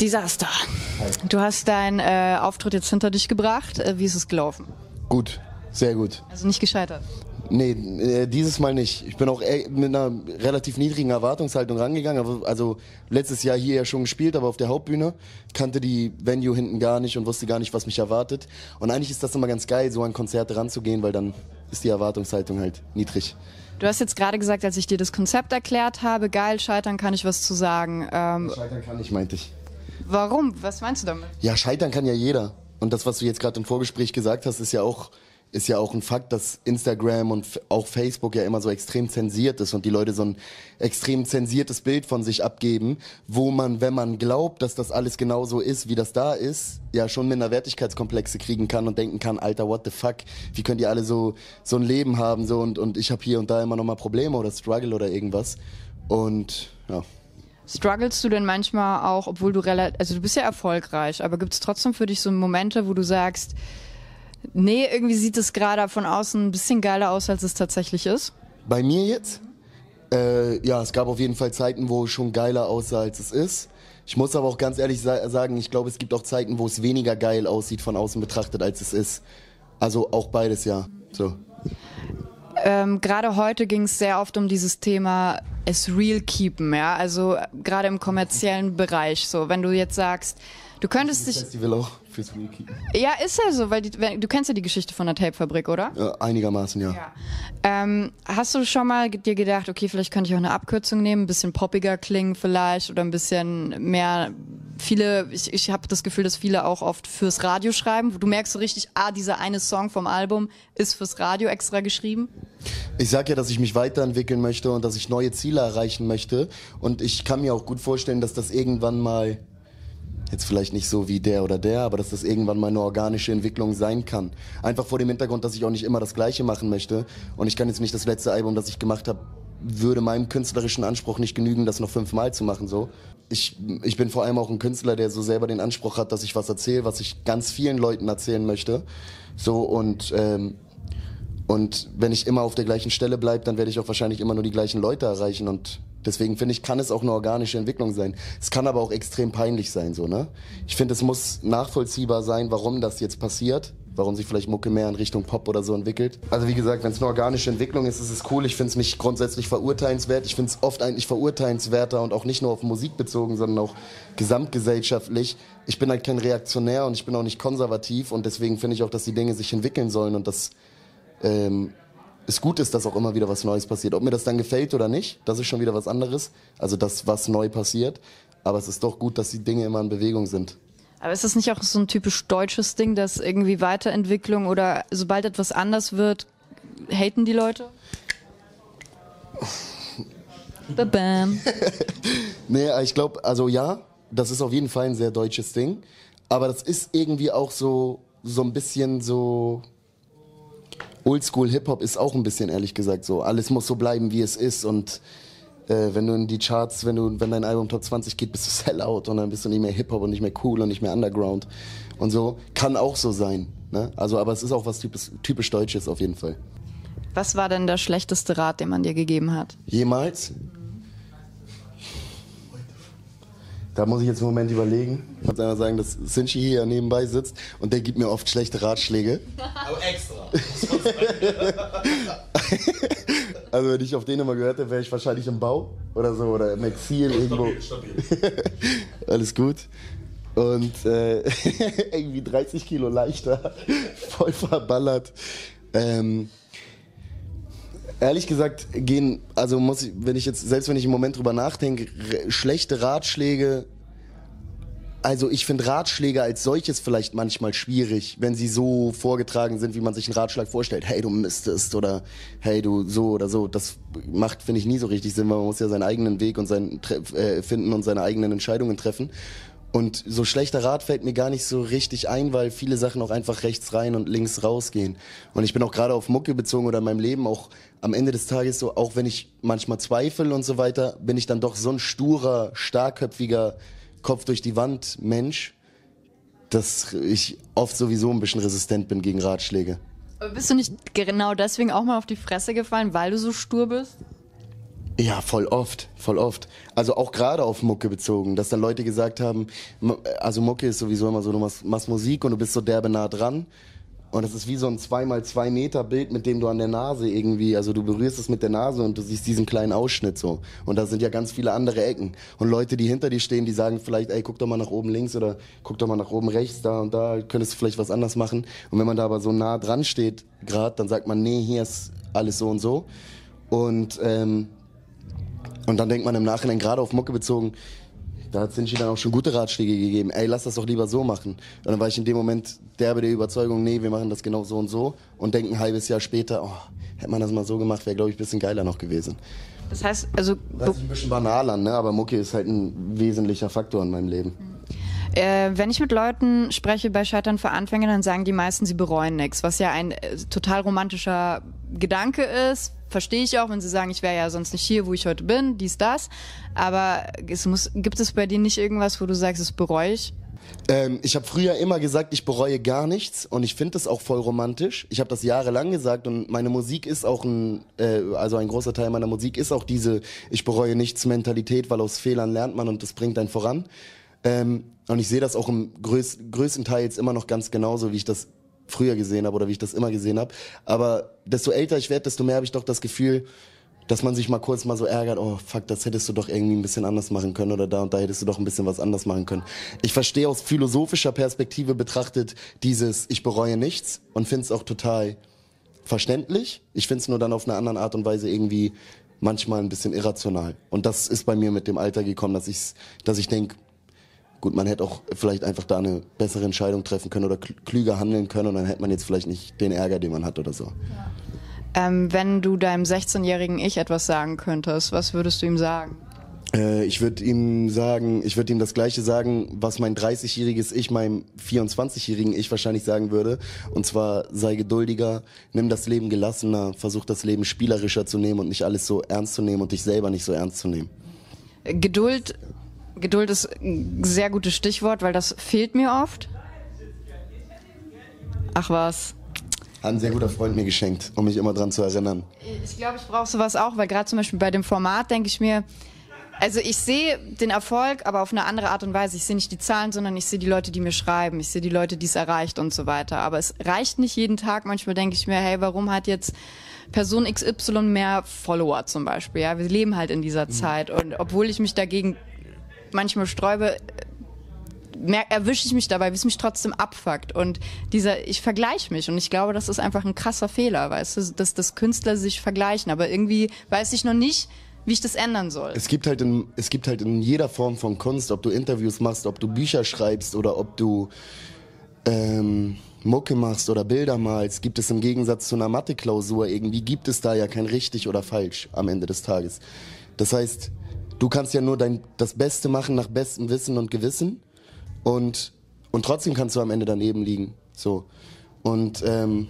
Desaster. Du hast deinen äh, Auftritt jetzt hinter dich gebracht. Äh, wie ist es gelaufen? Gut, sehr gut. Also nicht gescheitert. Nee, äh, dieses Mal nicht. Ich bin auch äh, mit einer relativ niedrigen Erwartungshaltung rangegangen. Also letztes Jahr hier ja schon gespielt, aber auf der Hauptbühne kannte die Venue hinten gar nicht und wusste gar nicht, was mich erwartet. Und eigentlich ist das immer ganz geil, so an Konzerte ranzugehen, weil dann ist die Erwartungshaltung halt niedrig. Du hast jetzt gerade gesagt, als ich dir das Konzept erklärt habe, geil, scheitern kann ich was zu sagen. Ähm, scheitern kann ich, meinte ich. Warum? Was meinst du damit? Ja, scheitern kann ja jeder. Und das, was du jetzt gerade im Vorgespräch gesagt hast, ist ja auch ist ja auch ein Fakt, dass Instagram und auch Facebook ja immer so extrem zensiert ist und die Leute so ein extrem zensiertes Bild von sich abgeben, wo man, wenn man glaubt, dass das alles genauso ist, wie das da ist, ja schon Minderwertigkeitskomplexe kriegen kann und denken kann, Alter, what the fuck, wie könnt ihr alle so so ein Leben haben so und und ich habe hier und da immer noch mal Probleme oder Struggle oder irgendwas und ja. Strugglest du denn manchmal auch, obwohl du relativ, also du bist ja erfolgreich, aber gibt es trotzdem für dich so Momente, wo du sagst, Nee, irgendwie sieht es gerade von außen ein bisschen geiler aus, als es tatsächlich ist. Bei mir jetzt? Äh, ja, es gab auf jeden Fall Zeiten, wo es schon geiler aussah, als es ist. Ich muss aber auch ganz ehrlich sa sagen, ich glaube, es gibt auch Zeiten, wo es weniger geil aussieht von außen betrachtet, als es ist. Also auch beides, ja. So. Ähm, gerade heute ging es sehr oft um dieses Thema es real keepen, ja. Also gerade im kommerziellen Bereich. So, wenn du jetzt sagst, du könntest dich. Festival auch fürs Real-Keepen. Ja, ist ja so, weil die, du kennst ja die Geschichte von der Tape-Fabrik, oder? Ja, einigermaßen, ja. ja. Ähm, hast du schon mal dir gedacht, okay, vielleicht könnte ich auch eine Abkürzung nehmen, ein bisschen poppiger klingen vielleicht oder ein bisschen mehr viele, ich, ich habe das Gefühl, dass viele auch oft fürs Radio schreiben. Du merkst so richtig, ah, dieser eine Song vom Album ist fürs Radio extra geschrieben. Ich sag ja, dass ich mich weiterentwickeln möchte und dass ich neue Ziele erreichen möchte. Und ich kann mir auch gut vorstellen, dass das irgendwann mal jetzt vielleicht nicht so wie der oder der, aber dass das irgendwann mal eine organische Entwicklung sein kann. Einfach vor dem Hintergrund, dass ich auch nicht immer das Gleiche machen möchte. Und ich kann jetzt nicht das letzte Album, das ich gemacht habe, würde meinem künstlerischen Anspruch nicht genügen, das noch fünfmal zu machen. So, ich, ich bin vor allem auch ein Künstler, der so selber den Anspruch hat, dass ich was erzähle, was ich ganz vielen Leuten erzählen möchte. So und ähm, und wenn ich immer auf der gleichen Stelle bleibe, dann werde ich auch wahrscheinlich immer nur die gleichen Leute erreichen und Deswegen finde ich, kann es auch eine organische Entwicklung sein. Es kann aber auch extrem peinlich sein, so, ne? Ich finde, es muss nachvollziehbar sein, warum das jetzt passiert. Warum sich vielleicht Mucke mehr in Richtung Pop oder so entwickelt. Also wie gesagt, wenn es eine organische Entwicklung ist, ist es cool. Ich finde es nicht grundsätzlich verurteilenswert. Ich finde es oft eigentlich verurteilenswerter und auch nicht nur auf Musik bezogen, sondern auch gesamtgesellschaftlich. Ich bin halt kein Reaktionär und ich bin auch nicht konservativ und deswegen finde ich auch, dass die Dinge sich entwickeln sollen und dass ähm, es gut ist, dass auch immer wieder was Neues passiert. Ob mir das dann gefällt oder nicht, das ist schon wieder was anderes. Also das, was neu passiert. Aber es ist doch gut, dass die Dinge immer in Bewegung sind. Aber ist das nicht auch so ein typisch deutsches Ding, dass irgendwie Weiterentwicklung oder sobald etwas anders wird, haten die Leute? Bam. nee, ich glaube, also ja, das ist auf jeden Fall ein sehr deutsches Ding. Aber das ist irgendwie auch so, so ein bisschen so Oldschool Hip-Hop ist auch ein bisschen, ehrlich gesagt, so. Alles muss so bleiben, wie es ist und äh, wenn du in die Charts, wenn du, wenn dein Album Top 20 geht, bist du Sellout und dann bist du nicht mehr Hip-Hop und nicht mehr cool und nicht mehr Underground und so. Kann auch so sein, ne? Also, aber es ist auch was typisch, typisch Deutsches auf jeden Fall. Was war denn der schlechteste Rat, den man dir gegeben hat? Jemals? Da muss ich jetzt einen Moment überlegen. Ich muss einmal sagen, dass Sinchi hier nebenbei sitzt und der gibt mir oft schlechte Ratschläge. Aber extra. also wenn ich auf den immer gehört hätte, wäre ich wahrscheinlich im Bau oder so oder im Exil irgendwo. Stabil, stabil. Alles gut. Und äh, irgendwie 30 Kilo leichter, voll verballert. Ähm, ehrlich gesagt gehen, also muss ich, wenn ich jetzt, selbst wenn ich im Moment drüber nachdenke, schlechte Ratschläge, also ich finde Ratschläge als solches vielleicht manchmal schwierig, wenn sie so vorgetragen sind, wie man sich einen Ratschlag vorstellt. Hey, du müsstest oder hey, du so oder so. Das macht, finde ich, nie so richtig Sinn, weil man muss ja seinen eigenen Weg und seinen äh, finden und seine eigenen Entscheidungen treffen. Und so schlechter Rat fällt mir gar nicht so richtig ein, weil viele Sachen auch einfach rechts rein und links rausgehen. Und ich bin auch gerade auf Mucke bezogen oder in meinem Leben auch am Ende des Tages so, auch wenn ich manchmal zweifle und so weiter, bin ich dann doch so ein sturer, starkköpfiger Kopf durch die Wand Mensch, dass ich oft sowieso ein bisschen resistent bin gegen Ratschläge. Aber bist du nicht genau deswegen auch mal auf die Fresse gefallen, weil du so stur bist? Ja, voll oft, voll oft. Also auch gerade auf Mucke bezogen, dass dann Leute gesagt haben, also Mucke ist sowieso immer so, du machst, machst Musik und du bist so derbe nah dran. Und es ist wie so ein 2x2 Meter Bild, mit dem du an der Nase irgendwie, also du berührst es mit der Nase und du siehst diesen kleinen Ausschnitt so. Und da sind ja ganz viele andere Ecken. Und Leute, die hinter dir stehen, die sagen vielleicht, ey, guck doch mal nach oben links oder guck doch mal nach oben rechts, da und da könntest du vielleicht was anders machen. Und wenn man da aber so nah dran steht, gerade, dann sagt man, nee, hier ist alles so und so. Und ähm, und dann denkt man im Nachhinein, gerade auf Mucke bezogen, da hat Sinchi dann auch schon gute Ratschläge gegeben. Ey, lass das doch lieber so machen. Und dann war ich in dem Moment derbe der Überzeugung, nee, wir machen das genau so und so. Und denken ein halbes Jahr später, oh, hätte man das mal so gemacht, wäre, glaube ich, ein bisschen geiler noch gewesen. Das heißt, also. Das ist ein bisschen banal an, ne? aber Mucke ist halt ein wesentlicher Faktor in meinem Leben. Äh, wenn ich mit Leuten spreche bei Scheitern für Anfänger, dann sagen die meisten, sie bereuen nichts, was ja ein äh, total romantischer Gedanke ist, verstehe ich auch, wenn sie sagen, ich wäre ja sonst nicht hier, wo ich heute bin, dies, das. Aber es muss, gibt es bei dir nicht irgendwas, wo du sagst, das bereue ich? Ähm, ich habe früher immer gesagt, ich bereue gar nichts und ich finde das auch voll romantisch. Ich habe das jahrelang gesagt und meine Musik ist auch ein, äh, also ein großer Teil meiner Musik ist auch diese ich bereue nichts Mentalität, weil aus Fehlern lernt man und das bringt einen voran. Ähm, und ich sehe das auch im größ größten Teil jetzt immer noch ganz genauso, wie ich das früher gesehen habe oder wie ich das immer gesehen habe. Aber desto älter ich werde, desto mehr habe ich doch das Gefühl, dass man sich mal kurz mal so ärgert, oh fuck, das hättest du doch irgendwie ein bisschen anders machen können oder da und da hättest du doch ein bisschen was anders machen können. Ich verstehe aus philosophischer Perspektive betrachtet dieses ich bereue nichts und finde es auch total verständlich. Ich finde es nur dann auf eine andere Art und Weise irgendwie manchmal ein bisschen irrational. Und das ist bei mir mit dem Alter gekommen, dass ich dass ich denke, Gut, man hätte auch vielleicht einfach da eine bessere Entscheidung treffen können oder klüger handeln können und dann hätte man jetzt vielleicht nicht den Ärger, den man hat oder so. Ja. Ähm, wenn du deinem 16-jährigen Ich etwas sagen könntest, was würdest du ihm sagen? Äh, ich würde ihm sagen, ich würde ihm das Gleiche sagen, was mein 30-jähriges Ich meinem 24-jährigen Ich wahrscheinlich sagen würde. Und zwar sei geduldiger, nimm das Leben gelassener, versuch das Leben spielerischer zu nehmen und nicht alles so ernst zu nehmen und dich selber nicht so ernst zu nehmen. Geduld Geduld ist ein sehr gutes Stichwort, weil das fehlt mir oft. Ach was. Hat ein sehr guter Freund mir geschenkt, um mich immer dran zu erinnern. Ich glaube, ich brauche sowas auch, weil gerade zum Beispiel bei dem Format denke ich mir, also ich sehe den Erfolg, aber auf eine andere Art und Weise. Ich sehe nicht die Zahlen, sondern ich sehe die Leute, die mir schreiben. Ich sehe die Leute, die es erreicht und so weiter. Aber es reicht nicht jeden Tag. Manchmal denke ich mir, hey, warum hat jetzt Person XY mehr Follower zum Beispiel? Ja, wir leben halt in dieser mhm. Zeit. Und obwohl ich mich dagegen manchmal sträube, erwische ich mich dabei, wie es mich trotzdem abfuckt. Und dieser, ich vergleiche mich und ich glaube, das ist einfach ein krasser Fehler, weißt du, dass, dass Künstler sich vergleichen. Aber irgendwie weiß ich noch nicht, wie ich das ändern soll. Es gibt halt in, es gibt halt in jeder Form von Kunst, ob du Interviews machst, ob du Bücher schreibst oder ob du ähm, Mucke machst oder Bilder malst, gibt es im Gegensatz zu einer Mathe-Klausur irgendwie, gibt es da ja kein richtig oder falsch am Ende des Tages. Das heißt, du kannst ja nur dein, das Beste machen nach bestem Wissen und Gewissen und, und trotzdem kannst du am Ende daneben liegen. So. Und ähm,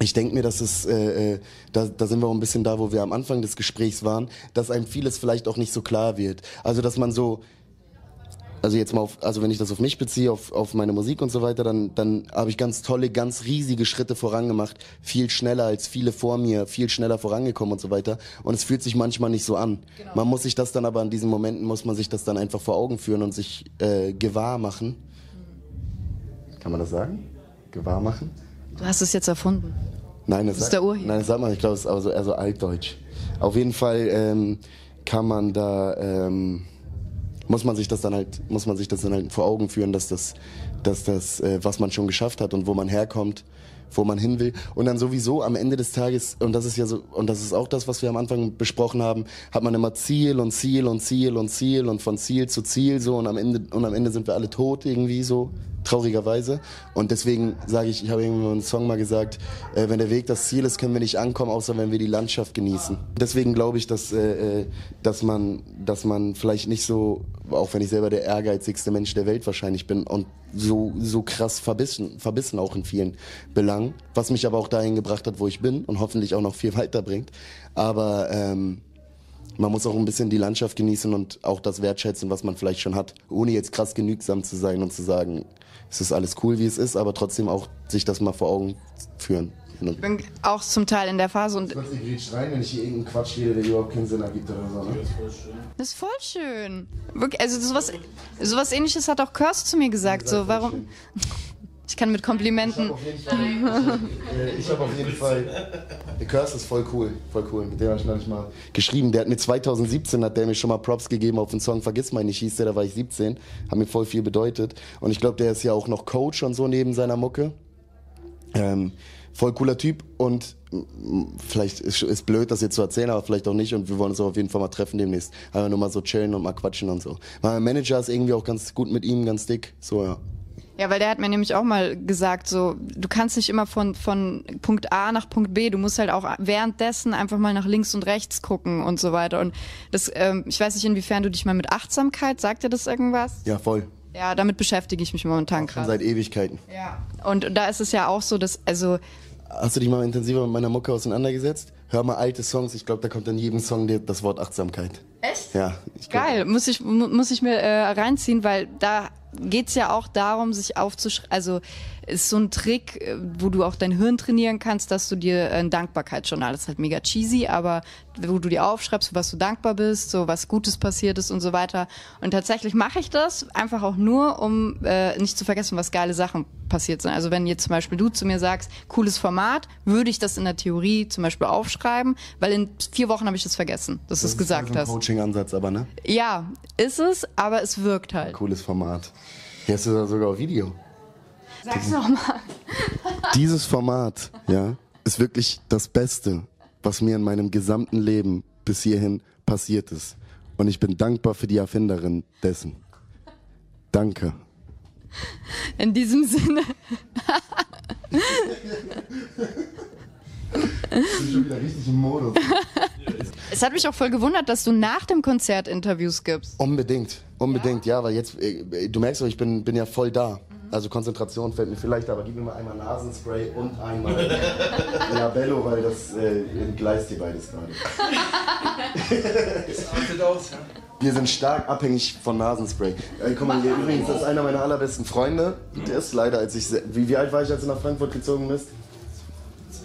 ich denke mir, dass es, äh, äh, da, da sind wir auch ein bisschen da, wo wir am Anfang des Gesprächs waren, dass einem vieles vielleicht auch nicht so klar wird. Also, dass man so, also jetzt mal auf, also wenn ich das auf mich beziehe, auf, auf meine Musik und so weiter, dann, dann habe ich ganz tolle, ganz riesige Schritte vorangemacht, viel schneller als viele vor mir, viel schneller vorangekommen und so weiter. Und es fühlt sich manchmal nicht so an. Genau. Man muss sich das dann aber in diesen Momenten, muss man sich das dann einfach vor Augen führen und sich äh, gewahr machen. Kann man das sagen? Gewahr machen? Du hast es jetzt erfunden. Nein, das, das ist der Urheber. Nein, das sagt man, ich glaube, es ist aber so, eher so altdeutsch. Auf jeden Fall ähm, kann man da... Ähm, muss man sich das dann halt, muss man sich das dann halt vor Augen führen, dass das, dass das, äh, was man schon geschafft hat und wo man herkommt, wo man hin will. Und dann sowieso am Ende des Tages, und das ist ja so, und das ist auch das, was wir am Anfang besprochen haben, hat man immer Ziel und Ziel und Ziel und Ziel und von Ziel zu Ziel so und am Ende, und am Ende sind wir alle tot irgendwie so traurigerweise. Und deswegen sage ich, ich habe irgendwo einen Song mal gesagt, äh, wenn der Weg das Ziel ist, können wir nicht ankommen, außer wenn wir die Landschaft genießen. Deswegen glaube ich, dass, äh, äh, dass, man, dass man vielleicht nicht so, auch wenn ich selber der ehrgeizigste Mensch der Welt wahrscheinlich bin und so, so krass verbissen, verbissen auch in vielen Belangen, was mich aber auch dahin gebracht hat, wo ich bin und hoffentlich auch noch viel weiterbringt. Aber ähm, man muss auch ein bisschen die Landschaft genießen und auch das wertschätzen, was man vielleicht schon hat, ohne jetzt krass genügsam zu sein und zu sagen, es ist alles cool, wie es ist, aber trotzdem auch sich das mal vor Augen führen. Ich bin auch zum Teil in der Phase und. Ich rein, wenn ich hier irgendeinen Quatsch rede, der überhaupt keinen Sinn ergibt oder so. Ne? Das ist voll schön. Wirklich, also sowas, sowas ähnliches hat auch Curse zu mir gesagt. So, warum. Ich kann mit Komplimenten. Ich habe auf jeden Fall. Der Curse ist voll cool. Voll cool. Mit dem habe ich noch nicht mal geschrieben. Der hat mir 2017 hat der mir schon mal Props gegeben auf den Song Vergiss mal nicht hieß der, da war ich 17. Hat mir voll viel bedeutet. Und ich glaube, der ist ja auch noch Coach und so neben seiner Mucke. Ähm, voll cooler Typ und vielleicht ist, ist blöd, das jetzt zu erzählen, aber vielleicht auch nicht und wir wollen uns auch auf jeden Fall mal treffen demnächst. Einfach nur mal so chillen und mal quatschen und so. Mein Manager ist irgendwie auch ganz gut mit ihm, ganz dick, so ja. Ja, weil der hat mir nämlich auch mal gesagt, so, du kannst nicht immer von, von Punkt A nach Punkt B, du musst halt auch währenddessen einfach mal nach links und rechts gucken und so weiter. Und das, ähm, ich weiß nicht, inwiefern du dich mal mit Achtsamkeit, sagt dir das irgendwas? Ja, voll. Ja, damit beschäftige ich mich momentan gerade. Seit Ewigkeiten. Ja. Und da ist es ja auch so, dass, also. Hast du dich mal intensiver mit meiner Mucke auseinandergesetzt? Hör mal alte Songs, ich glaube, da kommt in jedem Song das Wort Achtsamkeit. Echt? Ja. Geil, muss ich, muss ich mir äh, reinziehen, weil da geht's ja auch darum, sich aufzuschreiben. Also ist so ein Trick, äh, wo du auch dein Hirn trainieren kannst, dass du dir ein Dankbarkeitsjournal, das ist halt mega cheesy, aber wo du dir aufschreibst, für was du dankbar bist, so was Gutes passiert ist und so weiter. Und tatsächlich mache ich das einfach auch nur, um äh, nicht zu vergessen, was geile Sachen passiert sind. Also wenn jetzt zum Beispiel du zu mir sagst, cooles Format, würde ich das in der Theorie zum Beispiel aufschreiben, weil in vier Wochen habe ich das vergessen, dass du es gesagt hast. Das ist ein Coaching-Ansatz aber, ne? Ja, ist es, aber es wirkt halt. Cooles Format. Hier hast du da sogar auf Video. Sag's nochmal. Dieses Format, ja, ist wirklich das Beste, was mir in meinem gesamten Leben bis hierhin passiert ist. Und ich bin dankbar für die Erfinderin dessen. Danke. In diesem Sinne. ich bin schon wieder richtig im Modus. Es hat mich auch voll gewundert, dass du nach dem Konzert Interviews gibst. Unbedingt, unbedingt, ja, ja weil jetzt, äh, du merkst doch, ich bin, bin ja voll da. Also Konzentration fällt mir vielleicht, aber gib mir mal einmal Nasenspray und einmal Labello, weil das äh, entgleist hier beides gerade. Das artet aus, ja. Wir sind stark abhängig von Nasenspray. Äh, guck mal, hier übrigens, das ist einer meiner allerbesten Freunde. Der ist leider, als ich. Wie, wie alt war ich, als du nach Frankfurt gezogen bist? 10,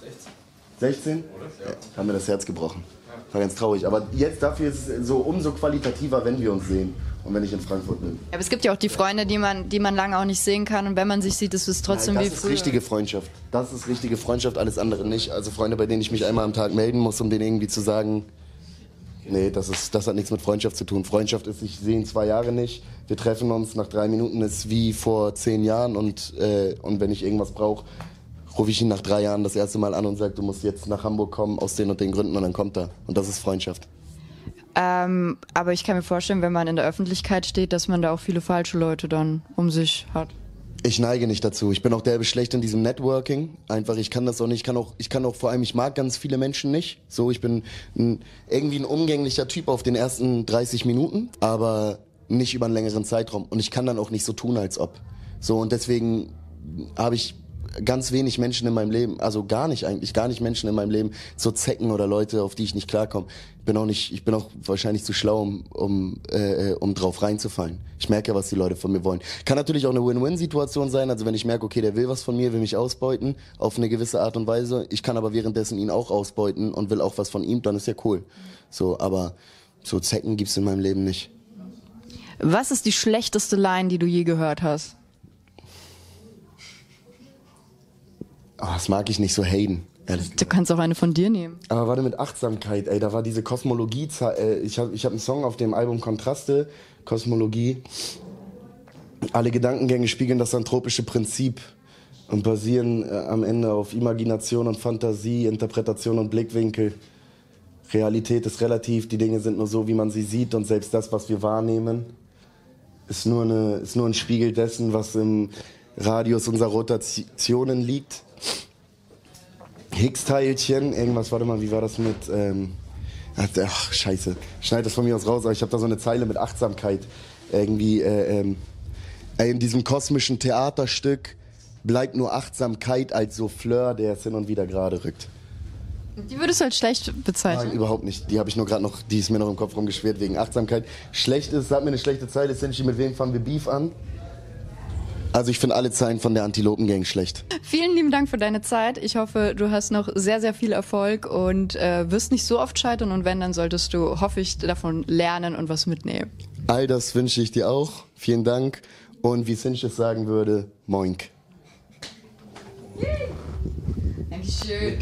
16. 16? Oder? Ja. Haben mir das Herz gebrochen. War ganz traurig. Aber jetzt dafür ist es so umso qualitativer, wenn wir uns sehen und wenn ich in Frankfurt bin. Aber es gibt ja auch die Freunde, die man, die man lange auch nicht sehen kann und wenn man sich sieht, ist es trotzdem Nein, wie früher. Das ist richtige Freundschaft. Das ist richtige Freundschaft, alles andere nicht. Also Freunde, bei denen ich mich einmal am Tag melden muss, um denen irgendwie zu sagen, nee, das, ist, das hat nichts mit Freundschaft zu tun. Freundschaft ist, ich sehe ihn zwei Jahre nicht, wir treffen uns, nach drei Minuten ist wie vor zehn Jahren und, äh, und wenn ich irgendwas brauche, rufe ich ihn nach drei Jahren das erste Mal an und sage, du musst jetzt nach Hamburg kommen aus den und den Gründen und dann kommt er. Und das ist Freundschaft. Ähm, aber ich kann mir vorstellen, wenn man in der Öffentlichkeit steht, dass man da auch viele falsche Leute dann um sich hat. Ich neige nicht dazu. Ich bin auch derbe schlecht in diesem Networking. Einfach, ich kann das auch nicht. Ich kann auch, ich kann auch vor allem, ich mag ganz viele Menschen nicht. So, ich bin ein, irgendwie ein umgänglicher Typ auf den ersten 30 Minuten, aber nicht über einen längeren Zeitraum. Und ich kann dann auch nicht so tun, als ob. So, und deswegen habe ich ganz wenig Menschen in meinem Leben, also gar nicht eigentlich, gar nicht Menschen in meinem Leben, so Zecken oder Leute, auf die ich nicht klarkomme. Ich bin auch nicht, ich bin auch wahrscheinlich zu schlau, um, um, äh, um drauf reinzufallen. Ich merke, was die Leute von mir wollen. Kann natürlich auch eine Win-Win-Situation sein, also wenn ich merke, okay, der will was von mir, will mich ausbeuten, auf eine gewisse Art und Weise. Ich kann aber währenddessen ihn auch ausbeuten und will auch was von ihm, dann ist ja cool. So, aber so Zecken gibt's in meinem Leben nicht. Was ist die schlechteste Line, die du je gehört hast? Oh, das mag ich nicht so haten. Du kannst auch eine von dir nehmen. Aber warte mit Achtsamkeit, ey, da war diese Kosmologie, äh, ich habe ich hab einen Song auf dem Album Kontraste, Kosmologie. Alle Gedankengänge spiegeln das anthropische Prinzip und basieren äh, am Ende auf Imagination und Fantasie, Interpretation und Blickwinkel. Realität ist relativ, die Dinge sind nur so, wie man sie sieht und selbst das, was wir wahrnehmen, ist nur, eine, ist nur ein Spiegel dessen, was im Radius unserer Rotationen liegt. Higgs-Teilchen, irgendwas, warte mal, wie war das mit, ähm, ach, scheiße, schneid das von mir aus raus, aber ich habe da so eine Zeile mit Achtsamkeit. Irgendwie, äh, ähm, in diesem kosmischen Theaterstück bleibt nur Achtsamkeit als Souffleur, der es hin und wieder gerade rückt. Die würdest du als schlecht bezeichnen? Nein, überhaupt nicht. Die habe ich nur gerade noch, die ist mir noch im Kopf rumgeschwert wegen Achtsamkeit. Schlecht ist, sag mir eine schlechte Zeile, Sinchi, mit wem fangen wir Beef an? Also ich finde alle Zeilen von der Antilopengang schlecht. Vielen lieben Dank für deine Zeit. Ich hoffe, du hast noch sehr, sehr viel Erfolg und äh, wirst nicht so oft scheitern. Und wenn, dann solltest du, hoffe ich, davon lernen und was mitnehmen. All das wünsche ich dir auch. Vielen Dank. Und wie Sinch es sagen würde, moink. Dankeschön.